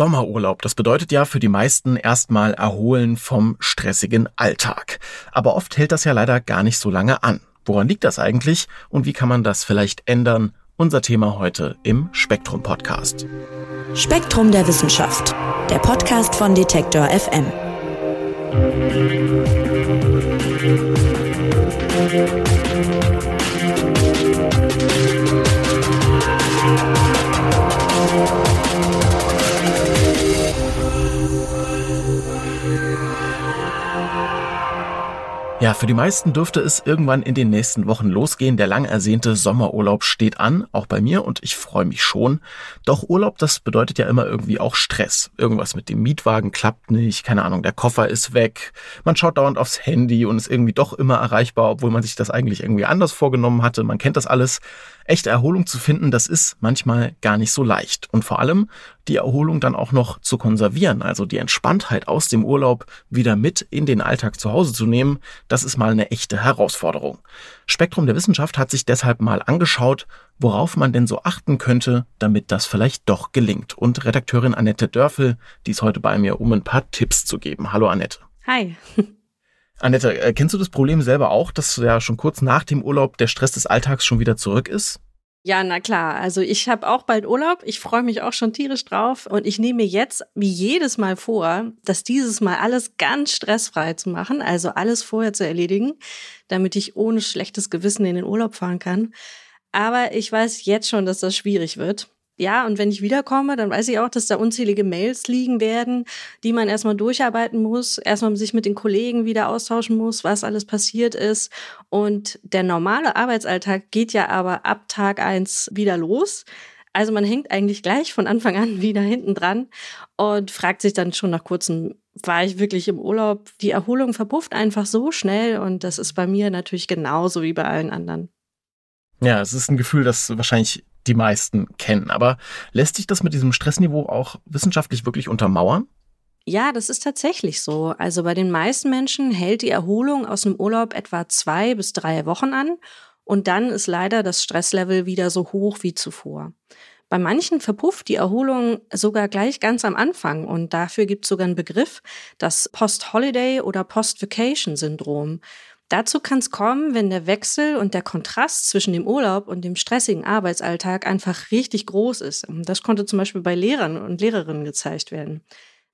Sommerurlaub, das bedeutet ja für die meisten erstmal Erholen vom stressigen Alltag. Aber oft hält das ja leider gar nicht so lange an. Woran liegt das eigentlich und wie kann man das vielleicht ändern? Unser Thema heute im Spektrum Podcast. Spektrum der Wissenschaft, der Podcast von Detektor FM. Ja, für die meisten dürfte es irgendwann in den nächsten Wochen losgehen. Der lang ersehnte Sommerurlaub steht an, auch bei mir und ich freue mich schon. Doch Urlaub, das bedeutet ja immer irgendwie auch Stress. Irgendwas mit dem Mietwagen klappt nicht, keine Ahnung, der Koffer ist weg. Man schaut dauernd aufs Handy und ist irgendwie doch immer erreichbar, obwohl man sich das eigentlich irgendwie anders vorgenommen hatte. Man kennt das alles echte Erholung zu finden, das ist manchmal gar nicht so leicht. Und vor allem die Erholung dann auch noch zu konservieren, also die Entspanntheit aus dem Urlaub wieder mit in den Alltag zu Hause zu nehmen, das ist mal eine echte Herausforderung. Spektrum der Wissenschaft hat sich deshalb mal angeschaut, worauf man denn so achten könnte, damit das vielleicht doch gelingt. Und Redakteurin Annette Dörfel, die ist heute bei mir, um ein paar Tipps zu geben. Hallo Annette. Hi. Annette, äh, kennst du das Problem selber auch, dass ja schon kurz nach dem Urlaub der Stress des Alltags schon wieder zurück ist? Ja, na klar. Also ich habe auch bald Urlaub. Ich freue mich auch schon tierisch drauf. Und ich nehme mir jetzt wie jedes Mal vor, dass dieses Mal alles ganz stressfrei zu machen, also alles vorher zu erledigen, damit ich ohne schlechtes Gewissen in den Urlaub fahren kann. Aber ich weiß jetzt schon, dass das schwierig wird. Ja, und wenn ich wiederkomme, dann weiß ich auch, dass da unzählige Mails liegen werden, die man erstmal durcharbeiten muss, erstmal sich mit den Kollegen wieder austauschen muss, was alles passiert ist. Und der normale Arbeitsalltag geht ja aber ab Tag eins wieder los. Also man hängt eigentlich gleich von Anfang an wieder hinten dran und fragt sich dann schon nach kurzem, war ich wirklich im Urlaub? Die Erholung verpufft einfach so schnell und das ist bei mir natürlich genauso wie bei allen anderen. Ja, es ist ein Gefühl, das wahrscheinlich die meisten kennen. Aber lässt sich das mit diesem Stressniveau auch wissenschaftlich wirklich untermauern? Ja, das ist tatsächlich so. Also bei den meisten Menschen hält die Erholung aus dem Urlaub etwa zwei bis drei Wochen an und dann ist leider das Stresslevel wieder so hoch wie zuvor. Bei manchen verpufft die Erholung sogar gleich ganz am Anfang und dafür gibt es sogar einen Begriff, das Post-Holiday oder Post-Vacation-Syndrom. Dazu kann es kommen, wenn der Wechsel und der Kontrast zwischen dem Urlaub und dem stressigen Arbeitsalltag einfach richtig groß ist. Das konnte zum Beispiel bei Lehrern und Lehrerinnen gezeigt werden.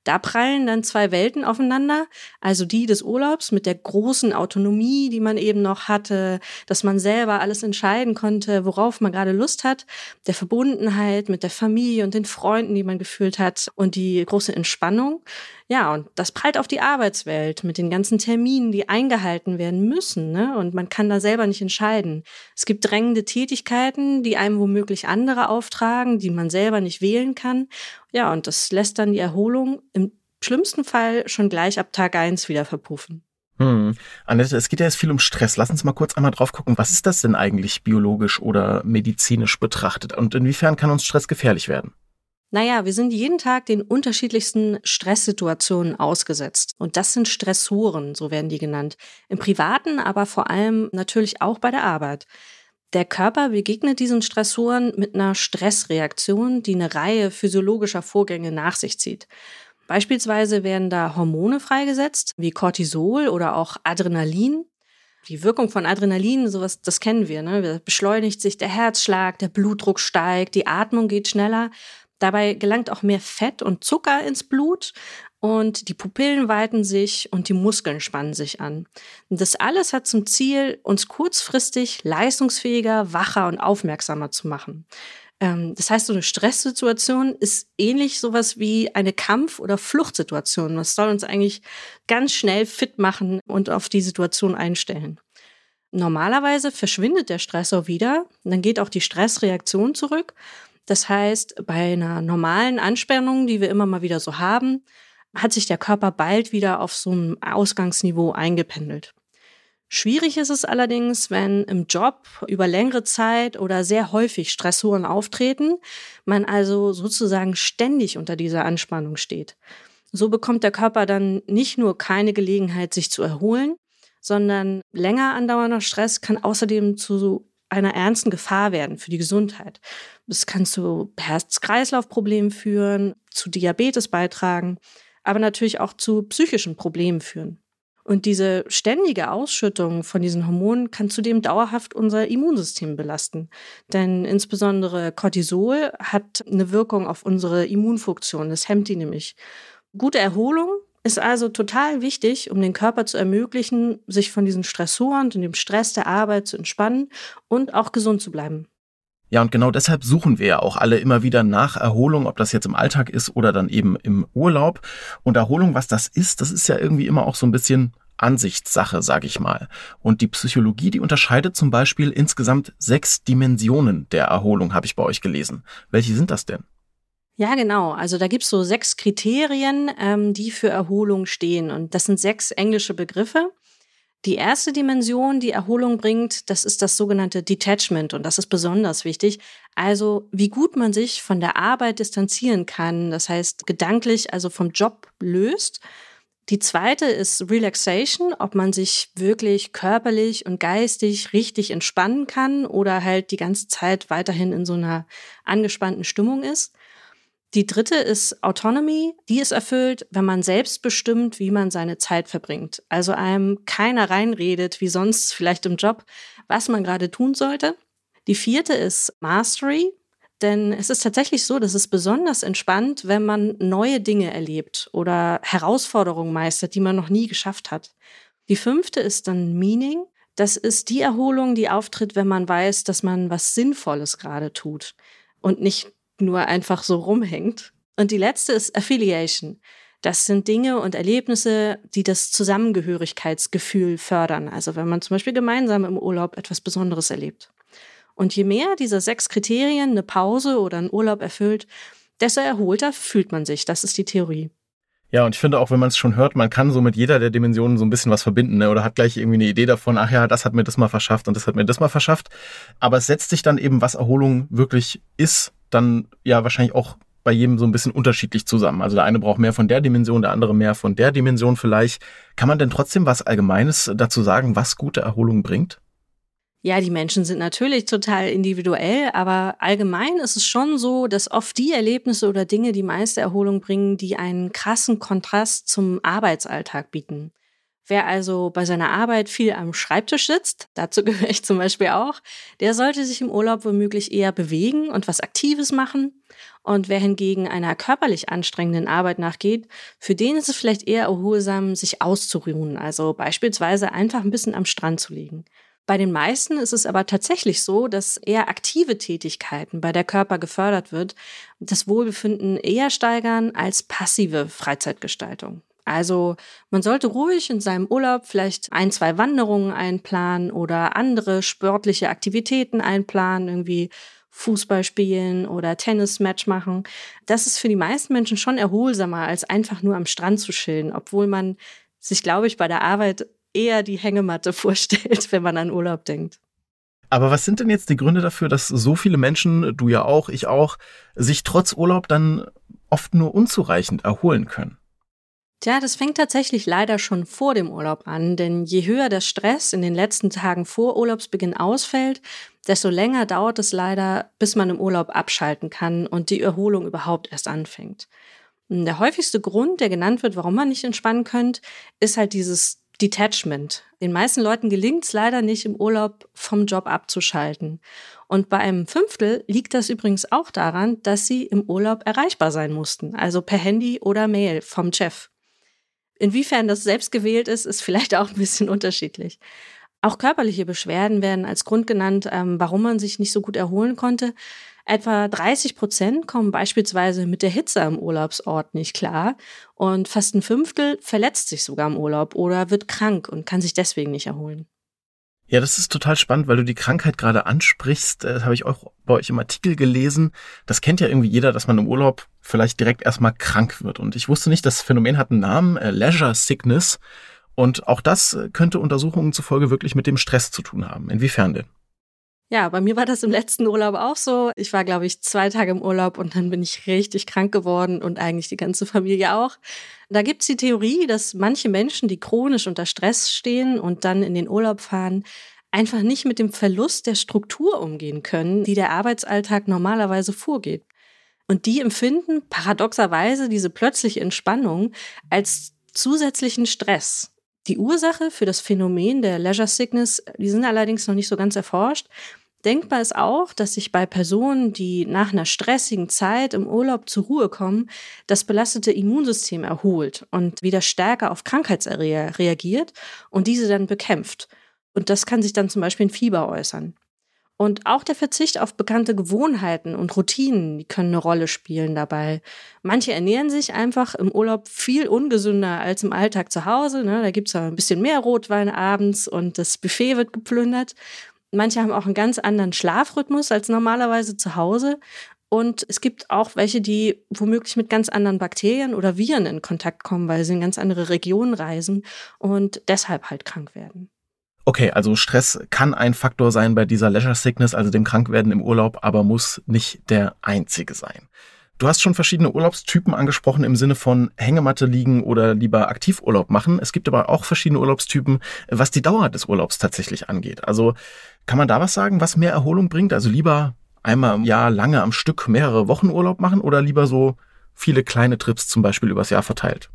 Da prallen dann zwei Welten aufeinander, also die des Urlaubs mit der großen Autonomie, die man eben noch hatte, dass man selber alles entscheiden konnte, worauf man gerade Lust hat, der Verbundenheit mit der Familie und den Freunden, die man gefühlt hat und die große Entspannung. Ja, und das prallt auf die Arbeitswelt mit den ganzen Terminen, die eingehalten werden müssen. Ne? Und man kann da selber nicht entscheiden. Es gibt drängende Tätigkeiten, die einem womöglich andere auftragen, die man selber nicht wählen kann. Ja, und das lässt dann die Erholung im schlimmsten Fall schon gleich ab Tag eins wieder verpuffen. Hm. Annette, es geht ja jetzt viel um Stress. Lass uns mal kurz einmal drauf gucken, was ist das denn eigentlich biologisch oder medizinisch betrachtet und inwiefern kann uns Stress gefährlich werden? Naja, wir sind jeden Tag den unterschiedlichsten Stresssituationen ausgesetzt. Und das sind Stressoren, so werden die genannt. Im Privaten, aber vor allem natürlich auch bei der Arbeit. Der Körper begegnet diesen Stressoren mit einer Stressreaktion, die eine Reihe physiologischer Vorgänge nach sich zieht. Beispielsweise werden da Hormone freigesetzt, wie Cortisol oder auch Adrenalin. Die Wirkung von Adrenalin, sowas, das kennen wir. Ne? Beschleunigt sich der Herzschlag, der Blutdruck steigt, die Atmung geht schneller. Dabei gelangt auch mehr Fett und Zucker ins Blut und die Pupillen weiten sich und die Muskeln spannen sich an. Das alles hat zum Ziel, uns kurzfristig leistungsfähiger, wacher und aufmerksamer zu machen. Ähm, das heißt, so eine Stresssituation ist ähnlich sowas wie eine Kampf- oder Fluchtsituation. Das soll uns eigentlich ganz schnell fit machen und auf die Situation einstellen. Normalerweise verschwindet der Stressor wieder, dann geht auch die Stressreaktion zurück das heißt, bei einer normalen Anspannung, die wir immer mal wieder so haben, hat sich der Körper bald wieder auf so ein Ausgangsniveau eingependelt. Schwierig ist es allerdings, wenn im Job über längere Zeit oder sehr häufig Stressoren auftreten, man also sozusagen ständig unter dieser Anspannung steht. So bekommt der Körper dann nicht nur keine Gelegenheit, sich zu erholen, sondern länger andauernder Stress kann außerdem zu einer ernsten Gefahr werden für die Gesundheit. Das kann zu Herz-Kreislauf-Problemen führen, zu Diabetes beitragen, aber natürlich auch zu psychischen Problemen führen. Und diese ständige Ausschüttung von diesen Hormonen kann zudem dauerhaft unser Immunsystem belasten. Denn insbesondere Cortisol hat eine Wirkung auf unsere Immunfunktion. Das hemmt die nämlich. Gute Erholung ist also total wichtig, um den Körper zu ermöglichen, sich von diesen Stressoren und dem Stress der Arbeit zu entspannen und auch gesund zu bleiben. Ja, und genau deshalb suchen wir ja auch alle immer wieder nach Erholung, ob das jetzt im Alltag ist oder dann eben im Urlaub. Und Erholung, was das ist, das ist ja irgendwie immer auch so ein bisschen Ansichtssache, sage ich mal. Und die Psychologie, die unterscheidet zum Beispiel insgesamt sechs Dimensionen der Erholung, habe ich bei euch gelesen. Welche sind das denn? Ja, genau. Also da gibt's so sechs Kriterien, ähm, die für Erholung stehen. Und das sind sechs englische Begriffe. Die erste Dimension, die Erholung bringt, das ist das sogenannte Detachment und das ist besonders wichtig. Also wie gut man sich von der Arbeit distanzieren kann, das heißt gedanklich also vom Job löst. Die zweite ist Relaxation, ob man sich wirklich körperlich und geistig richtig entspannen kann oder halt die ganze Zeit weiterhin in so einer angespannten Stimmung ist. Die dritte ist Autonomy. Die ist erfüllt, wenn man selbst bestimmt, wie man seine Zeit verbringt. Also einem keiner reinredet, wie sonst vielleicht im Job, was man gerade tun sollte. Die vierte ist Mastery. Denn es ist tatsächlich so, dass es besonders entspannt, wenn man neue Dinge erlebt oder Herausforderungen meistert, die man noch nie geschafft hat. Die fünfte ist dann Meaning. Das ist die Erholung, die auftritt, wenn man weiß, dass man was Sinnvolles gerade tut und nicht nur einfach so rumhängt. Und die letzte ist Affiliation. Das sind Dinge und Erlebnisse, die das Zusammengehörigkeitsgefühl fördern. Also wenn man zum Beispiel gemeinsam im Urlaub etwas Besonderes erlebt. Und je mehr dieser sechs Kriterien eine Pause oder einen Urlaub erfüllt, desto erholter fühlt man sich. Das ist die Theorie. Ja, und ich finde auch, wenn man es schon hört, man kann so mit jeder der Dimensionen so ein bisschen was verbinden, ne? oder hat gleich irgendwie eine Idee davon, ach ja, das hat mir das mal verschafft und das hat mir das mal verschafft. Aber es setzt sich dann eben, was Erholung wirklich ist, dann ja wahrscheinlich auch bei jedem so ein bisschen unterschiedlich zusammen. Also der eine braucht mehr von der Dimension, der andere mehr von der Dimension vielleicht. Kann man denn trotzdem was Allgemeines dazu sagen, was gute Erholung bringt? Ja, die Menschen sind natürlich total individuell, aber allgemein ist es schon so, dass oft die Erlebnisse oder Dinge die meiste Erholung bringen, die einen krassen Kontrast zum Arbeitsalltag bieten. Wer also bei seiner Arbeit viel am Schreibtisch sitzt, dazu gehöre ich zum Beispiel auch, der sollte sich im Urlaub womöglich eher bewegen und was Aktives machen. Und wer hingegen einer körperlich anstrengenden Arbeit nachgeht, für den ist es vielleicht eher erholsam, sich auszuruhen, also beispielsweise einfach ein bisschen am Strand zu liegen. Bei den meisten ist es aber tatsächlich so, dass eher aktive Tätigkeiten bei der Körper gefördert wird, das Wohlbefinden eher steigern als passive Freizeitgestaltung. Also man sollte ruhig in seinem Urlaub vielleicht ein, zwei Wanderungen einplanen oder andere sportliche Aktivitäten einplanen, irgendwie Fußball spielen oder Tennismatch machen. Das ist für die meisten Menschen schon erholsamer, als einfach nur am Strand zu chillen, obwohl man sich, glaube ich, bei der Arbeit eher die Hängematte vorstellt, wenn man an Urlaub denkt. Aber was sind denn jetzt die Gründe dafür, dass so viele Menschen, du ja auch, ich auch, sich trotz Urlaub dann oft nur unzureichend erholen können? Tja, das fängt tatsächlich leider schon vor dem Urlaub an, denn je höher der Stress in den letzten Tagen vor Urlaubsbeginn ausfällt, desto länger dauert es leider, bis man im Urlaub abschalten kann und die Erholung überhaupt erst anfängt. Der häufigste Grund, der genannt wird, warum man nicht entspannen könnte, ist halt dieses Detachment. Den meisten Leuten gelingt es leider nicht, im Urlaub vom Job abzuschalten. Und bei einem Fünftel liegt das übrigens auch daran, dass sie im Urlaub erreichbar sein mussten, also per Handy oder Mail vom Chef. Inwiefern das selbst gewählt ist, ist vielleicht auch ein bisschen unterschiedlich. Auch körperliche Beschwerden werden als Grund genannt, ähm, warum man sich nicht so gut erholen konnte. Etwa 30 Prozent kommen beispielsweise mit der Hitze am Urlaubsort nicht klar und fast ein Fünftel verletzt sich sogar im Urlaub oder wird krank und kann sich deswegen nicht erholen. Ja, das ist total spannend, weil du die Krankheit gerade ansprichst. Das habe ich auch bei euch im Artikel gelesen. Das kennt ja irgendwie jeder, dass man im Urlaub vielleicht direkt erstmal krank wird. Und ich wusste nicht, das Phänomen hat einen Namen, äh, Leisure Sickness. Und auch das könnte Untersuchungen zufolge wirklich mit dem Stress zu tun haben. Inwiefern denn? Ja, bei mir war das im letzten Urlaub auch so. Ich war, glaube ich, zwei Tage im Urlaub und dann bin ich richtig krank geworden und eigentlich die ganze Familie auch. Da gibt's die Theorie, dass manche Menschen, die chronisch unter Stress stehen und dann in den Urlaub fahren, einfach nicht mit dem Verlust der Struktur umgehen können, die der Arbeitsalltag normalerweise vorgeht. Und die empfinden paradoxerweise diese plötzliche Entspannung als zusätzlichen Stress. Die Ursache für das Phänomen der Leisure Sickness, die sind allerdings noch nicht so ganz erforscht. Denkbar ist auch, dass sich bei Personen, die nach einer stressigen Zeit im Urlaub zur Ruhe kommen, das belastete Immunsystem erholt und wieder stärker auf Krankheitserreger reagiert und diese dann bekämpft. Und das kann sich dann zum Beispiel in Fieber äußern. Und auch der Verzicht auf bekannte Gewohnheiten und Routinen, die können eine Rolle spielen dabei. Manche ernähren sich einfach im Urlaub viel ungesünder als im Alltag zu Hause. Ne? Da gibt's ja ein bisschen mehr Rotwein abends und das Buffet wird geplündert. Manche haben auch einen ganz anderen Schlafrhythmus als normalerweise zu Hause. Und es gibt auch welche, die womöglich mit ganz anderen Bakterien oder Viren in Kontakt kommen, weil sie in ganz andere Regionen reisen und deshalb halt krank werden. Okay, also Stress kann ein Faktor sein bei dieser Leisure Sickness, also dem Krankwerden im Urlaub, aber muss nicht der einzige sein. Du hast schon verschiedene Urlaubstypen angesprochen im Sinne von Hängematte liegen oder lieber Aktivurlaub machen. Es gibt aber auch verschiedene Urlaubstypen, was die Dauer des Urlaubs tatsächlich angeht. Also kann man da was sagen, was mehr Erholung bringt? Also lieber einmal im Jahr lange am Stück mehrere Wochen Urlaub machen oder lieber so viele kleine Trips zum Beispiel übers Jahr verteilt?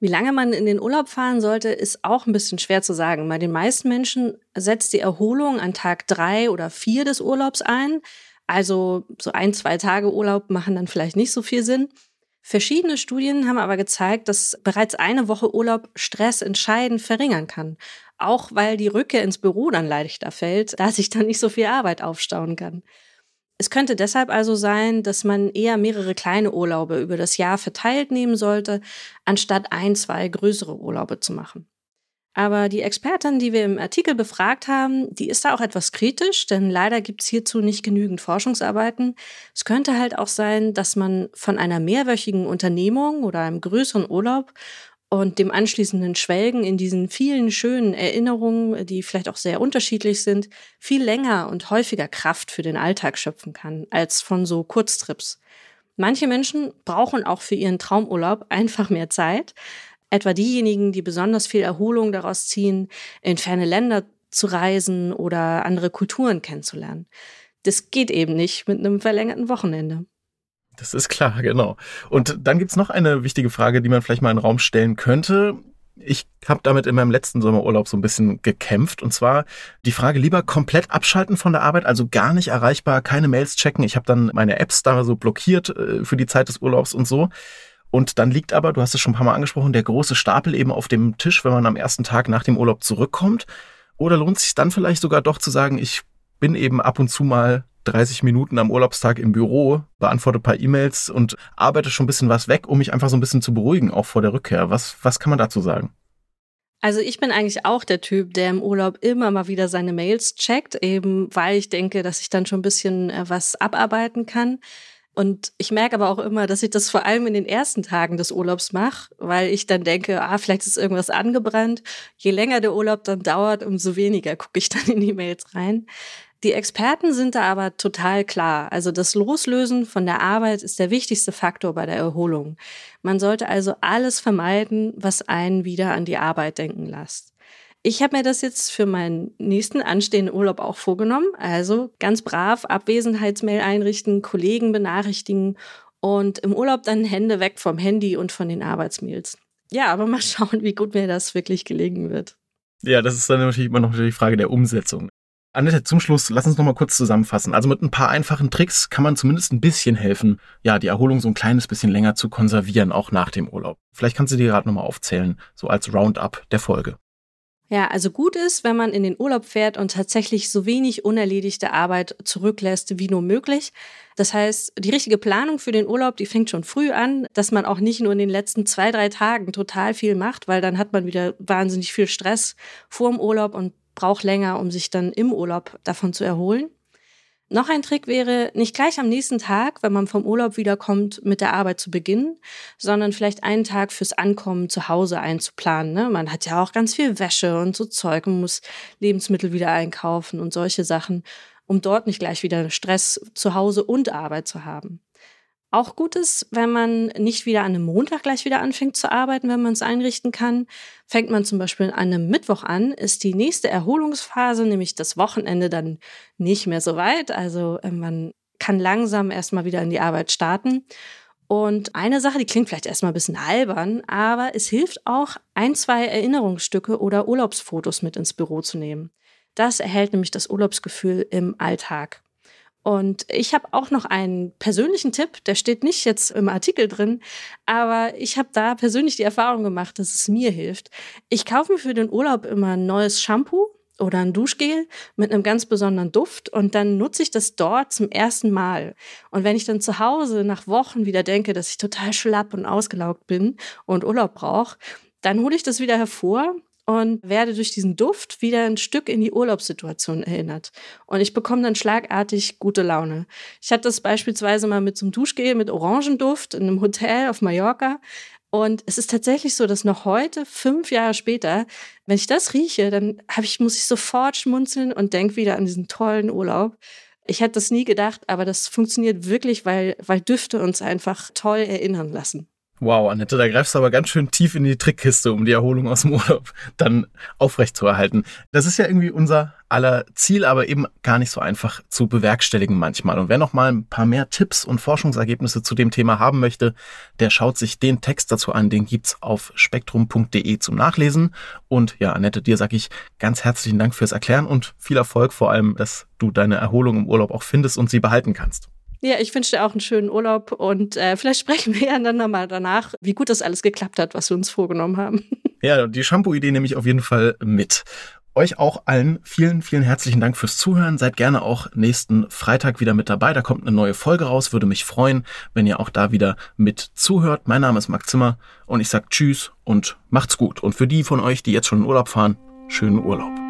Wie lange man in den Urlaub fahren sollte, ist auch ein bisschen schwer zu sagen. Bei den meisten Menschen setzt die Erholung an Tag drei oder vier des Urlaubs ein. Also so ein, zwei Tage Urlaub machen dann vielleicht nicht so viel Sinn. Verschiedene Studien haben aber gezeigt, dass bereits eine Woche Urlaub Stress entscheidend verringern kann. Auch weil die Rückkehr ins Büro dann leichter fällt, da sich dann nicht so viel Arbeit aufstauen kann. Es könnte deshalb also sein, dass man eher mehrere kleine Urlaube über das Jahr verteilt nehmen sollte, anstatt ein, zwei größere Urlaube zu machen. Aber die Expertin, die wir im Artikel befragt haben, die ist da auch etwas kritisch, denn leider gibt es hierzu nicht genügend Forschungsarbeiten. Es könnte halt auch sein, dass man von einer mehrwöchigen Unternehmung oder einem größeren Urlaub und dem anschließenden Schwelgen in diesen vielen schönen Erinnerungen, die vielleicht auch sehr unterschiedlich sind, viel länger und häufiger Kraft für den Alltag schöpfen kann als von so Kurztrips. Manche Menschen brauchen auch für ihren Traumurlaub einfach mehr Zeit, etwa diejenigen, die besonders viel Erholung daraus ziehen, in ferne Länder zu reisen oder andere Kulturen kennenzulernen. Das geht eben nicht mit einem verlängerten Wochenende. Das ist klar, genau. Und dann gibt's noch eine wichtige Frage, die man vielleicht mal in den Raum stellen könnte. Ich habe damit in meinem letzten Sommerurlaub so ein bisschen gekämpft. Und zwar die Frage, lieber komplett abschalten von der Arbeit, also gar nicht erreichbar, keine Mails checken. Ich habe dann meine Apps da so blockiert äh, für die Zeit des Urlaubs und so. Und dann liegt aber, du hast es schon ein paar Mal angesprochen, der große Stapel eben auf dem Tisch, wenn man am ersten Tag nach dem Urlaub zurückkommt. Oder lohnt es sich dann vielleicht sogar doch zu sagen, ich bin eben ab und zu mal 30 Minuten am Urlaubstag im Büro, beantworte ein paar E-Mails und arbeite schon ein bisschen was weg, um mich einfach so ein bisschen zu beruhigen, auch vor der Rückkehr. Was, was kann man dazu sagen? Also ich bin eigentlich auch der Typ, der im Urlaub immer mal wieder seine Mails checkt, eben weil ich denke, dass ich dann schon ein bisschen äh, was abarbeiten kann. Und ich merke aber auch immer, dass ich das vor allem in den ersten Tagen des Urlaubs mache, weil ich dann denke, ah, vielleicht ist irgendwas angebrannt. Je länger der Urlaub dann dauert, umso weniger gucke ich dann in die Mails rein. Die Experten sind da aber total klar. Also das Loslösen von der Arbeit ist der wichtigste Faktor bei der Erholung. Man sollte also alles vermeiden, was einen wieder an die Arbeit denken lässt. Ich habe mir das jetzt für meinen nächsten anstehenden Urlaub auch vorgenommen. Also ganz brav Abwesenheitsmail einrichten, Kollegen benachrichtigen und im Urlaub dann Hände weg vom Handy und von den Arbeitsmails. Ja, aber mal schauen, wie gut mir das wirklich gelingen wird. Ja, das ist dann natürlich immer noch die Frage der Umsetzung. Annette, zum Schluss, lass uns noch mal kurz zusammenfassen. Also mit ein paar einfachen Tricks kann man zumindest ein bisschen helfen, ja, die Erholung so ein kleines bisschen länger zu konservieren, auch nach dem Urlaub. Vielleicht kannst du dir gerade noch mal aufzählen, so als Roundup der Folge. Ja, also gut ist, wenn man in den Urlaub fährt und tatsächlich so wenig unerledigte Arbeit zurücklässt wie nur möglich. Das heißt, die richtige Planung für den Urlaub, die fängt schon früh an, dass man auch nicht nur in den letzten zwei, drei Tagen total viel macht, weil dann hat man wieder wahnsinnig viel Stress vor dem Urlaub und braucht länger, um sich dann im Urlaub davon zu erholen. Noch ein Trick wäre, nicht gleich am nächsten Tag, wenn man vom Urlaub wiederkommt, mit der Arbeit zu beginnen, sondern vielleicht einen Tag fürs Ankommen zu Hause einzuplanen. Ne? Man hat ja auch ganz viel Wäsche und so Zeug und muss Lebensmittel wieder einkaufen und solche Sachen, um dort nicht gleich wieder Stress zu Hause und Arbeit zu haben. Auch gut ist, wenn man nicht wieder an einem Montag gleich wieder anfängt zu arbeiten, wenn man es einrichten kann. Fängt man zum Beispiel an einem Mittwoch an, ist die nächste Erholungsphase, nämlich das Wochenende, dann nicht mehr so weit. Also äh, man kann langsam erstmal wieder in die Arbeit starten. Und eine Sache, die klingt vielleicht erstmal ein bisschen albern, aber es hilft auch, ein, zwei Erinnerungsstücke oder Urlaubsfotos mit ins Büro zu nehmen. Das erhält nämlich das Urlaubsgefühl im Alltag. Und ich habe auch noch einen persönlichen Tipp, der steht nicht jetzt im Artikel drin, aber ich habe da persönlich die Erfahrung gemacht, dass es mir hilft. Ich kaufe mir für den Urlaub immer ein neues Shampoo oder ein Duschgel mit einem ganz besonderen Duft und dann nutze ich das dort zum ersten Mal. Und wenn ich dann zu Hause nach Wochen wieder denke, dass ich total schlapp und ausgelaugt bin und Urlaub brauche, dann hole ich das wieder hervor und werde durch diesen Duft wieder ein Stück in die Urlaubssituation erinnert. Und ich bekomme dann schlagartig gute Laune. Ich hatte das beispielsweise mal mit einem Duschgel mit Orangenduft in einem Hotel auf Mallorca. Und es ist tatsächlich so, dass noch heute, fünf Jahre später, wenn ich das rieche, dann ich, muss ich sofort schmunzeln und denke wieder an diesen tollen Urlaub. Ich hätte das nie gedacht, aber das funktioniert wirklich, weil, weil Düfte uns einfach toll erinnern lassen. Wow, Annette, da greifst du aber ganz schön tief in die Trickkiste, um die Erholung aus dem Urlaub dann aufrechtzuerhalten. Das ist ja irgendwie unser aller Ziel, aber eben gar nicht so einfach zu bewerkstelligen manchmal. Und wer noch mal ein paar mehr Tipps und Forschungsergebnisse zu dem Thema haben möchte, der schaut sich den Text dazu an. Den gibt's auf spektrum.de zum Nachlesen. Und ja, Annette, dir sage ich ganz herzlichen Dank fürs Erklären und viel Erfolg vor allem, dass du deine Erholung im Urlaub auch findest und sie behalten kannst. Ja, ich wünsche dir auch einen schönen Urlaub und äh, vielleicht sprechen wir ja dann nochmal danach, wie gut das alles geklappt hat, was wir uns vorgenommen haben. Ja, die Shampoo-Idee nehme ich auf jeden Fall mit. Euch auch allen vielen, vielen herzlichen Dank fürs Zuhören. Seid gerne auch nächsten Freitag wieder mit dabei. Da kommt eine neue Folge raus. Würde mich freuen, wenn ihr auch da wieder mit zuhört. Mein Name ist Marc Zimmer und ich sag Tschüss und macht's gut. Und für die von euch, die jetzt schon in Urlaub fahren, schönen Urlaub.